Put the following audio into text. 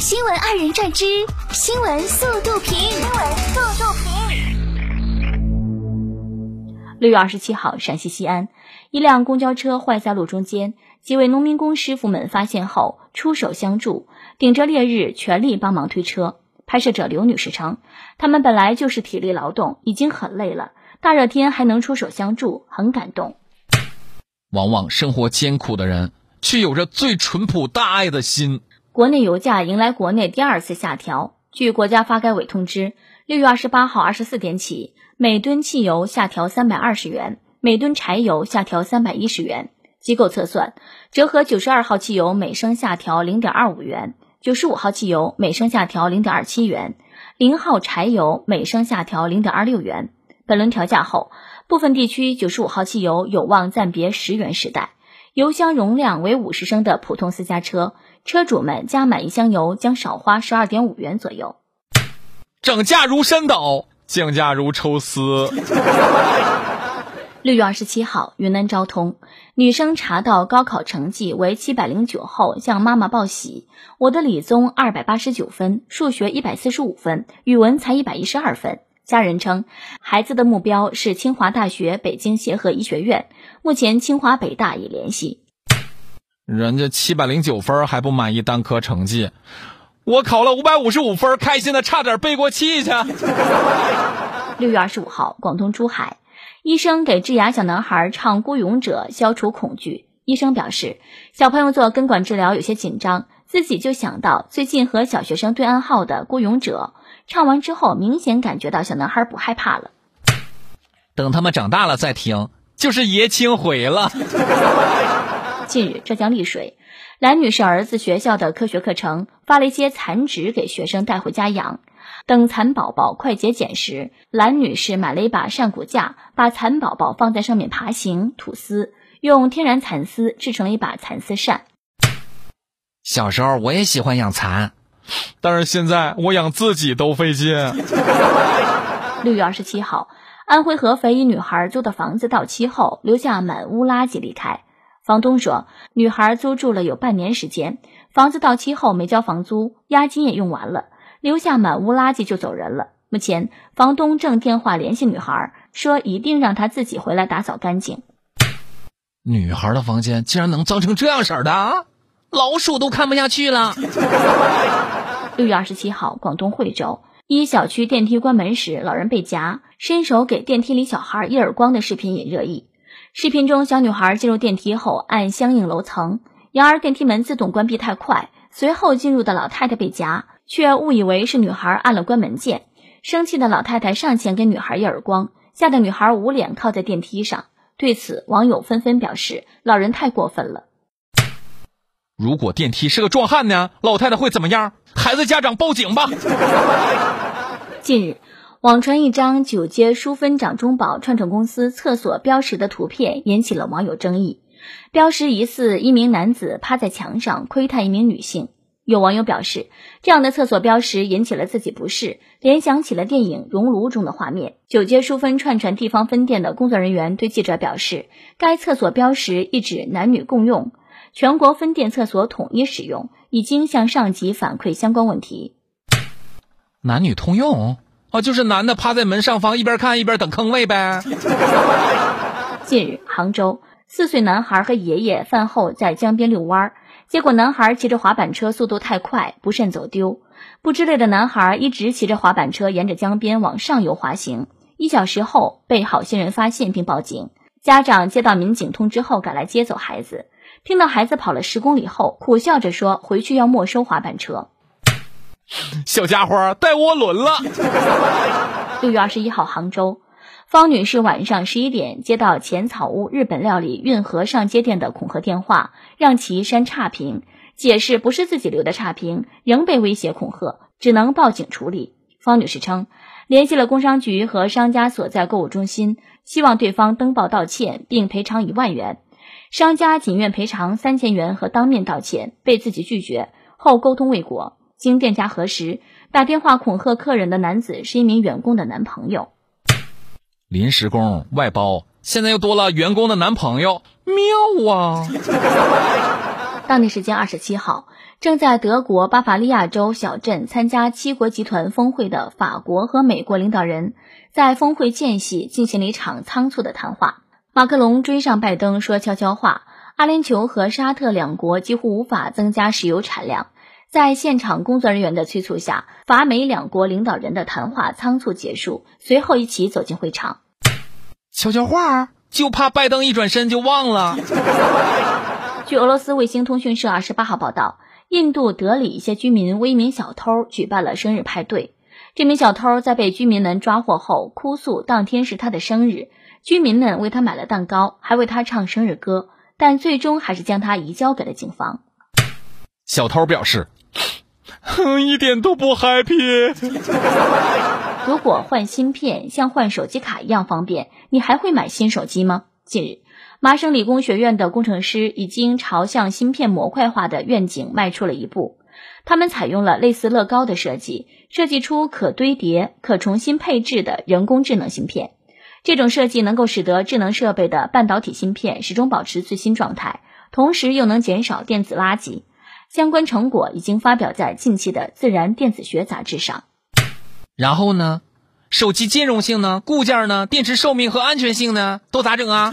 新闻二人转之新闻速度评。新闻速度评。六月二十七号，陕西西安，一辆公交车坏在路中间，几位农民工师傅们发现后出手相助，顶着烈日全力帮忙推车。拍摄者刘女士称，他们本来就是体力劳动，已经很累了，大热天还能出手相助，很感动。往往生活艰苦的人，却有着最淳朴大爱的心。国内油价迎来国内第二次下调。据国家发改委通知，六月二十八号二十四点起，每吨汽油下调三百二十元，每吨柴油下调三百一十元。机构测算，折合九十二号汽油每升下调零点二五元，九十五号汽油每升下调零点二七元，零号柴油每升下调零点二六元。本轮调价后，部分地区九十五号汽油有望暂别十元时代。油箱容量为五十升的普通私家车，车主们加满一箱油将少花十二点五元左右。涨价如山倒，降价如抽丝。六月二十七号，云南昭通女生查到高考成绩为七百零九后，向妈妈报喜：“我的理综二百八十九分，数学一百四十五分，语文才一百一十二分。”家人称，孩子的目标是清华大学北京协和医学院。目前，清华北大已联系。人家七百零九分还不满意单科成绩，我考了五百五十五分，开心的差点背过气去。六月二十五号，广东珠海，医生给智牙小男孩唱《孤勇者》，消除恐惧。医生表示，小朋友做根管治疗有些紧张，自己就想到最近和小学生对暗号的《孤勇者》。唱完之后，明显感觉到小男孩不害怕了。等他们长大了再听，就是爷青回了。近日，浙江丽水兰女士儿子学校的科学课程发了一些蚕纸给学生带回家养。等蚕宝宝快结茧时，兰女士买了一把扇骨架，把蚕宝宝放在上面爬行、吐丝，用天然蚕丝制成了一把蚕丝扇。小时候我也喜欢养蚕。但是现在我养自己都费劲。六月二十七号，安徽合肥一女孩租的房子到期后，留下满屋垃圾离开。房东说，女孩租住了有半年时间，房子到期后没交房租，押金也用完了，留下满屋垃圾就走人了。目前，房东正电话联系女孩，说一定让她自己回来打扫干净。女孩的房间竟然能脏成这样式的，老鼠都看不下去了。六月二十七号，广东惠州一小区电梯关门时，老人被夹，伸手给电梯里小孩一耳光的视频引热议。视频中，小女孩进入电梯后按相应楼层，然而电梯门自动关闭太快，随后进入的老太太被夹，却误以为是女孩按了关门键。生气的老太太上前给女孩一耳光，吓得女孩捂脸靠在电梯上。对此，网友纷纷表示，老人太过分了。如果电梯是个壮汉呢？老太太会怎么样？孩子家长报警吧。近日，网传一张九街淑芬掌中宝串串公司厕所标识的图片引起了网友争议。标识疑似一名男子趴在墙上窥探一名女性。有网友表示，这样的厕所标识引起了自己不适，联想起了电影《熔炉》中的画面。九街淑芬串串地方分店的工作人员对记者表示，该厕所标识意指男女共用。全国分店厕所统一使用，已经向上级反馈相关问题。男女通用哦，就是男的趴在门上方，一边看一边等坑位呗。近日，杭州四岁男孩和爷爷饭后在江边遛弯，结果男孩骑着滑板车速度太快，不慎走丢。不知累的男孩一直骑着滑板车沿着江边往上游滑行，一小时后被好心人发现并报警。家长接到民警通知后赶来接走孩子。听到孩子跑了十公里后，苦笑着说：“回去要没收滑板车。”小家伙带涡轮了。六月二十一号，杭州方女士晚上十一点接到浅草屋日本料理运河上街店的恐吓电话，让其删差评，解释不是自己留的差评，仍被威胁恐吓，只能报警处理。方女士称，联系了工商局和商家所在购物中心，希望对方登报道歉并赔偿一万元。商家仅愿赔偿三千元和当面道歉，被自己拒绝后沟通未果。经店家核实，打电话恐吓客人的男子是一名员工的男朋友。临时工外包，现在又多了员工的男朋友，妙啊！当地时间二十七号，正在德国巴伐利亚州小镇参加七国集团峰会的法国和美国领导人，在峰会间隙进行了一场仓促的谈话。马克龙追上拜登说悄悄话，阿联酋和沙特两国几乎无法增加石油产量。在现场工作人员的催促下，法美两国领导人的谈话仓促结束，随后一起走进会场。悄悄话，就怕拜登一转身就忘了。据俄罗斯卫星通讯社二十八号报道。印度德里一些居民为一名小偷举办了生日派对。这名小偷在被居民们抓获后，哭诉当天是他的生日，居民们为他买了蛋糕，还为他唱生日歌，但最终还是将他移交给了警方。小偷表示，哼一点都不 happy。如果换芯片像换手机卡一样方便，你还会买新手机吗？近日。麻省理工学院的工程师已经朝向芯片模块化的愿景迈出了一步。他们采用了类似乐高的设计，设计出可堆叠、可重新配置的人工智能芯片。这种设计能够使得智能设备的半导体芯片始终保持最新状态，同时又能减少电子垃圾。相关成果已经发表在近期的《自然电子学》杂志上。然后呢？手机兼容性呢？固件呢？电池寿命和安全性呢？都咋整啊？